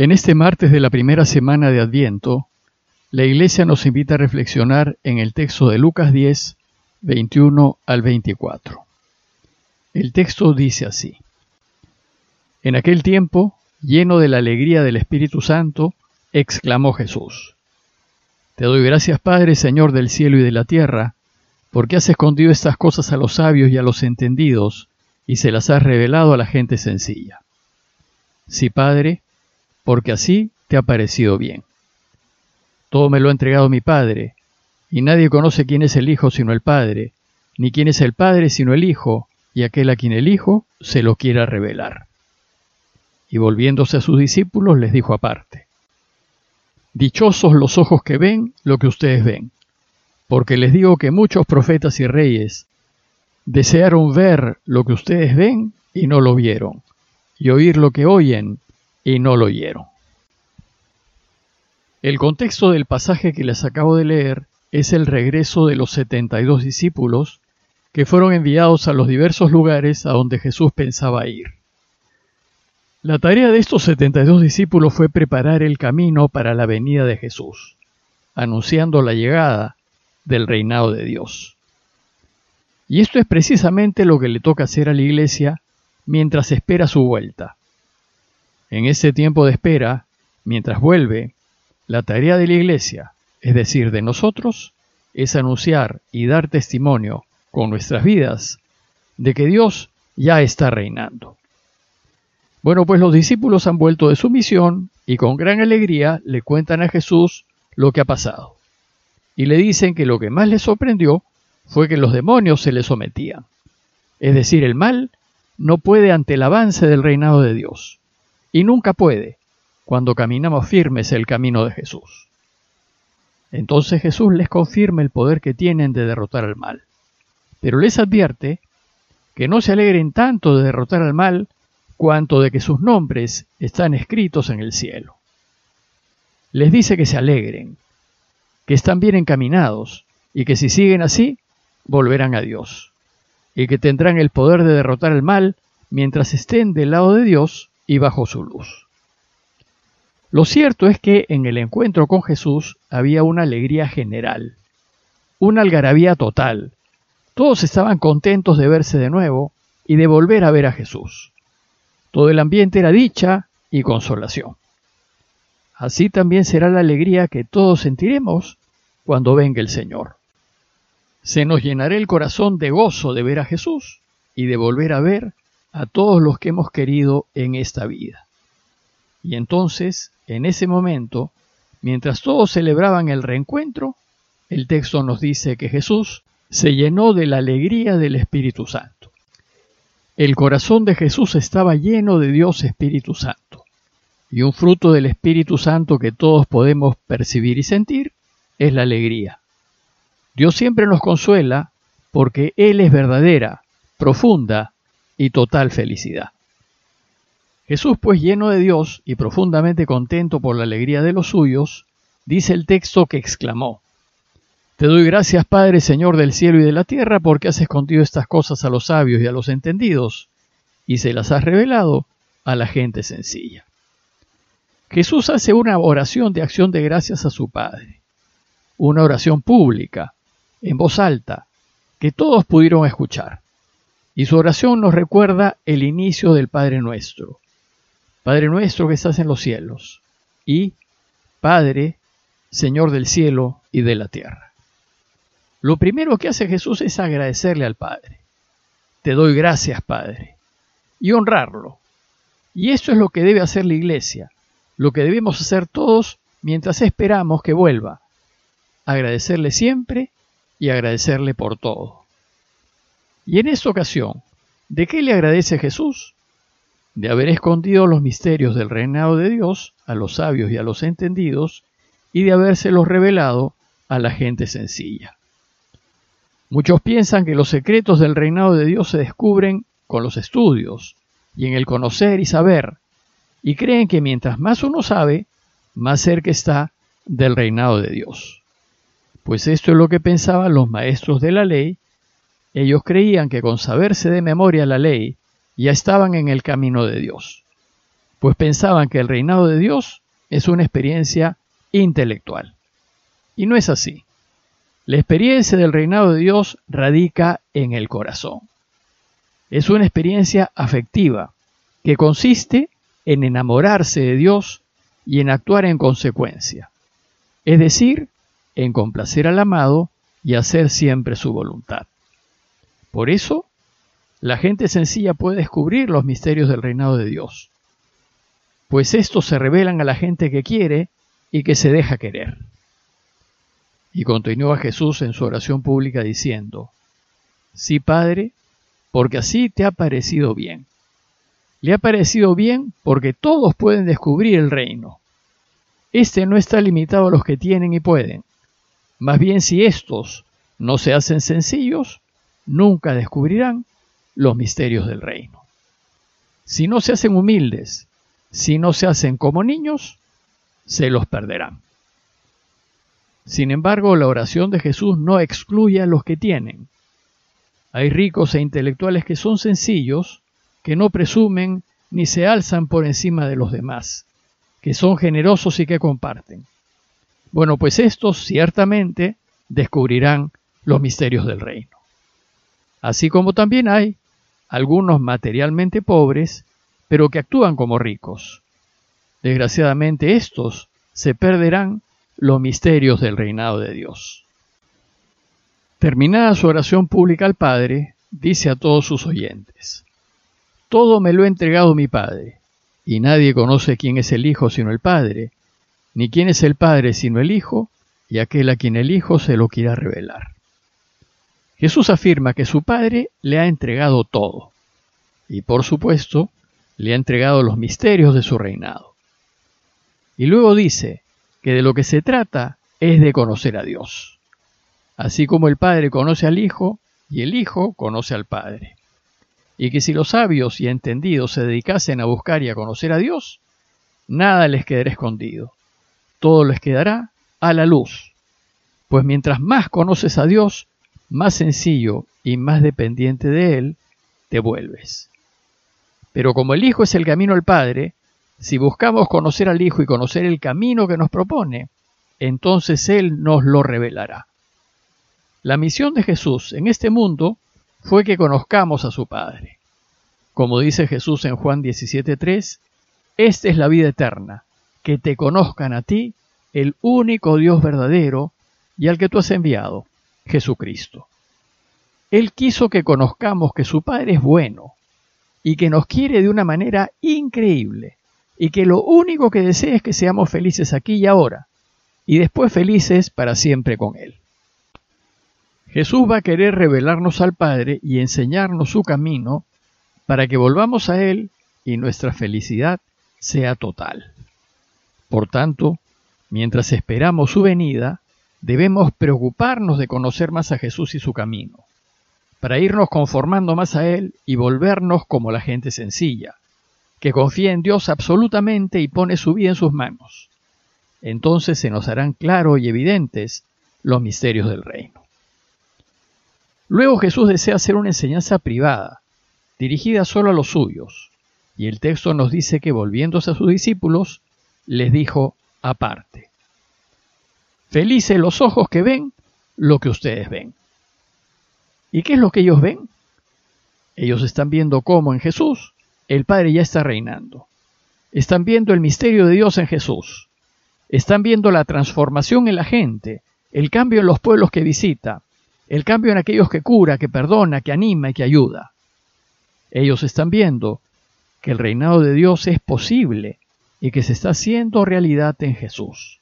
En este martes de la primera semana de Adviento, la Iglesia nos invita a reflexionar en el texto de Lucas 10, 21 al 24. El texto dice así. En aquel tiempo, lleno de la alegría del Espíritu Santo, exclamó Jesús. Te doy gracias, Padre, Señor del cielo y de la tierra, porque has escondido estas cosas a los sabios y a los entendidos, y se las has revelado a la gente sencilla. Sí, Padre, porque así te ha parecido bien. Todo me lo ha entregado mi Padre, y nadie conoce quién es el Hijo sino el Padre, ni quién es el Padre sino el Hijo, y aquel a quien el Hijo se lo quiera revelar. Y volviéndose a sus discípulos les dijo aparte, Dichosos los ojos que ven lo que ustedes ven, porque les digo que muchos profetas y reyes desearon ver lo que ustedes ven y no lo vieron, y oír lo que oyen y no lo oyeron. El contexto del pasaje que les acabo de leer es el regreso de los 72 discípulos que fueron enviados a los diversos lugares a donde Jesús pensaba ir. La tarea de estos 72 discípulos fue preparar el camino para la venida de Jesús, anunciando la llegada del reinado de Dios. Y esto es precisamente lo que le toca hacer a la iglesia mientras espera su vuelta. En ese tiempo de espera, mientras vuelve, la tarea de la iglesia, es decir, de nosotros, es anunciar y dar testimonio con nuestras vidas de que Dios ya está reinando. Bueno, pues los discípulos han vuelto de su misión y con gran alegría le cuentan a Jesús lo que ha pasado. Y le dicen que lo que más les sorprendió fue que los demonios se le sometían. Es decir, el mal no puede ante el avance del reinado de Dios. Y nunca puede cuando caminamos firmes el camino de Jesús. Entonces Jesús les confirma el poder que tienen de derrotar al mal. Pero les advierte que no se alegren tanto de derrotar al mal cuanto de que sus nombres están escritos en el cielo. Les dice que se alegren, que están bien encaminados y que si siguen así, volverán a Dios, y que tendrán el poder de derrotar al mal mientras estén del lado de Dios y bajo su luz. Lo cierto es que en el encuentro con Jesús había una alegría general, una algarabía total. Todos estaban contentos de verse de nuevo y de volver a ver a Jesús. Todo el ambiente era dicha y consolación. Así también será la alegría que todos sentiremos cuando venga el Señor. Se nos llenará el corazón de gozo de ver a Jesús y de volver a ver a todos los que hemos querido en esta vida. Y entonces, en ese momento, mientras todos celebraban el reencuentro, el texto nos dice que Jesús se llenó de la alegría del Espíritu Santo. El corazón de Jesús estaba lleno de Dios Espíritu Santo. Y un fruto del Espíritu Santo que todos podemos percibir y sentir es la alegría. Dios siempre nos consuela porque Él es verdadera, profunda y total felicidad. Jesús, pues lleno de Dios y profundamente contento por la alegría de los suyos, dice el texto que exclamó, Te doy gracias, Padre, Señor del cielo y de la tierra, porque has escondido estas cosas a los sabios y a los entendidos, y se las has revelado a la gente sencilla. Jesús hace una oración de acción de gracias a su Padre, una oración pública, en voz alta, que todos pudieron escuchar. Y su oración nos recuerda el inicio del Padre nuestro, Padre nuestro que estás en los cielos, y Padre, Señor del cielo y de la tierra. Lo primero que hace Jesús es agradecerle al Padre. Te doy gracias, Padre, y honrarlo. Y eso es lo que debe hacer la iglesia, lo que debemos hacer todos mientras esperamos que vuelva. Agradecerle siempre y agradecerle por todo. Y en esta ocasión, ¿de qué le agradece Jesús? de haber escondido los misterios del reinado de Dios a los sabios y a los entendidos, y de habérselos revelado a la gente sencilla. Muchos piensan que los secretos del reinado de Dios se descubren con los estudios y en el conocer y saber, y creen que mientras más uno sabe, más cerca está del reinado de Dios. Pues esto es lo que pensaban los maestros de la ley. Ellos creían que con saberse de memoria la ley ya estaban en el camino de Dios. pues pensaban que el reinado de Dios es una experiencia intelectual. Y no es así. La experiencia del reinado de Dios radica en el corazón. Es una experiencia afectiva que consiste en enamorarse de Dios y en actuar en consecuencia, es decir, en complacer al amado y hacer siempre su voluntad. Por eso, la gente sencilla puede descubrir los misterios del reinado de Dios, pues estos se revelan a la gente que quiere y que se deja querer. Y continúa Jesús en su oración pública diciendo, Sí, Padre, porque así te ha parecido bien. Le ha parecido bien porque todos pueden descubrir el reino. Este no está limitado a los que tienen y pueden. Más bien si estos no se hacen sencillos, nunca descubrirán los misterios del reino. Si no se hacen humildes, si no se hacen como niños, se los perderán. Sin embargo, la oración de Jesús no excluye a los que tienen. Hay ricos e intelectuales que son sencillos, que no presumen ni se alzan por encima de los demás, que son generosos y que comparten. Bueno, pues estos ciertamente descubrirán los misterios del reino. Así como también hay algunos materialmente pobres, pero que actúan como ricos. Desgraciadamente estos se perderán los misterios del reinado de Dios. Terminada su oración pública al Padre, dice a todos sus oyentes, Todo me lo ha entregado mi Padre, y nadie conoce quién es el Hijo sino el Padre, ni quién es el Padre sino el Hijo, y aquel a quien el Hijo se lo quiera revelar. Jesús afirma que su Padre le ha entregado todo, y por supuesto, le ha entregado los misterios de su reinado. Y luego dice que de lo que se trata es de conocer a Dios, así como el Padre conoce al Hijo y el Hijo conoce al Padre. Y que si los sabios y entendidos se dedicasen a buscar y a conocer a Dios, nada les quedará escondido, todo les quedará a la luz. Pues mientras más conoces a Dios, más sencillo y más dependiente de Él te vuelves. Pero como el Hijo es el camino al Padre, si buscamos conocer al Hijo y conocer el camino que nos propone, entonces Él nos lo revelará. La misión de Jesús en este mundo fue que conozcamos a su Padre. Como dice Jesús en Juan 17.3, esta es la vida eterna, que te conozcan a ti, el único Dios verdadero, y al que tú has enviado, Jesucristo. Él quiso que conozcamos que su Padre es bueno y que nos quiere de una manera increíble y que lo único que desea es que seamos felices aquí y ahora y después felices para siempre con Él. Jesús va a querer revelarnos al Padre y enseñarnos su camino para que volvamos a Él y nuestra felicidad sea total. Por tanto, mientras esperamos su venida, debemos preocuparnos de conocer más a Jesús y su camino, para irnos conformando más a Él y volvernos como la gente sencilla, que confía en Dios absolutamente y pone su vida en sus manos. Entonces se nos harán claros y evidentes los misterios del reino. Luego Jesús desea hacer una enseñanza privada, dirigida solo a los suyos, y el texto nos dice que volviéndose a sus discípulos, les dijo aparte. Felices los ojos que ven lo que ustedes ven. ¿Y qué es lo que ellos ven? Ellos están viendo cómo en Jesús el Padre ya está reinando. Están viendo el misterio de Dios en Jesús. Están viendo la transformación en la gente, el cambio en los pueblos que visita, el cambio en aquellos que cura, que perdona, que anima y que ayuda. Ellos están viendo que el reinado de Dios es posible y que se está haciendo realidad en Jesús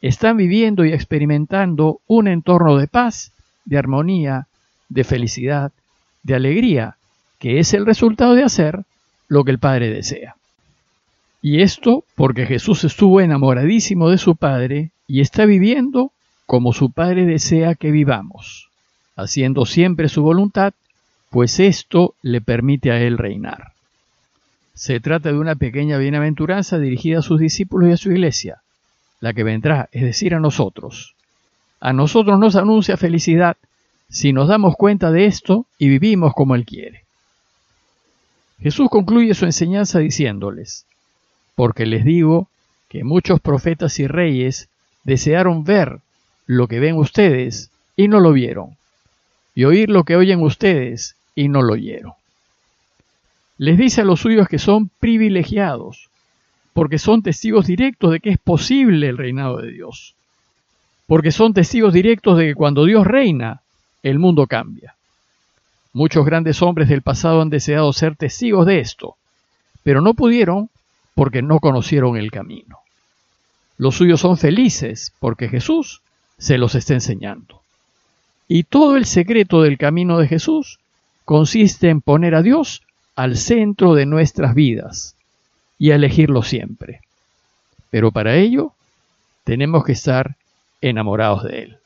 están viviendo y experimentando un entorno de paz, de armonía, de felicidad, de alegría, que es el resultado de hacer lo que el Padre desea. Y esto porque Jesús estuvo enamoradísimo de su Padre y está viviendo como su Padre desea que vivamos, haciendo siempre su voluntad, pues esto le permite a Él reinar. Se trata de una pequeña bienaventuranza dirigida a sus discípulos y a su iglesia, la que vendrá, es decir, a nosotros. A nosotros nos anuncia felicidad si nos damos cuenta de esto y vivimos como Él quiere. Jesús concluye su enseñanza diciéndoles, porque les digo que muchos profetas y reyes desearon ver lo que ven ustedes y no lo vieron, y oír lo que oyen ustedes y no lo oyeron. Les dice a los suyos que son privilegiados, porque son testigos directos de que es posible el reinado de Dios, porque son testigos directos de que cuando Dios reina, el mundo cambia. Muchos grandes hombres del pasado han deseado ser testigos de esto, pero no pudieron porque no conocieron el camino. Los suyos son felices porque Jesús se los está enseñando. Y todo el secreto del camino de Jesús consiste en poner a Dios al centro de nuestras vidas y elegirlo siempre. Pero para ello tenemos que estar enamorados de Él.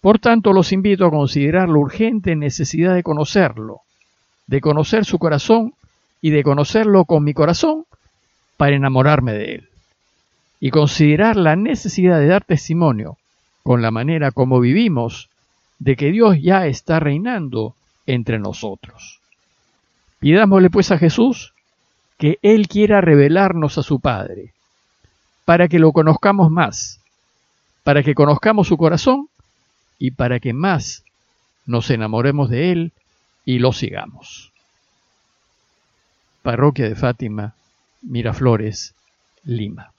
Por tanto, los invito a considerar la urgente necesidad de conocerlo, de conocer su corazón y de conocerlo con mi corazón para enamorarme de Él. Y considerar la necesidad de dar testimonio con la manera como vivimos de que Dios ya está reinando entre nosotros. Pidámosle pues a Jesús que Él quiera revelarnos a su Padre, para que lo conozcamos más, para que conozcamos su corazón y para que más nos enamoremos de Él y lo sigamos. Parroquia de Fátima, Miraflores, Lima.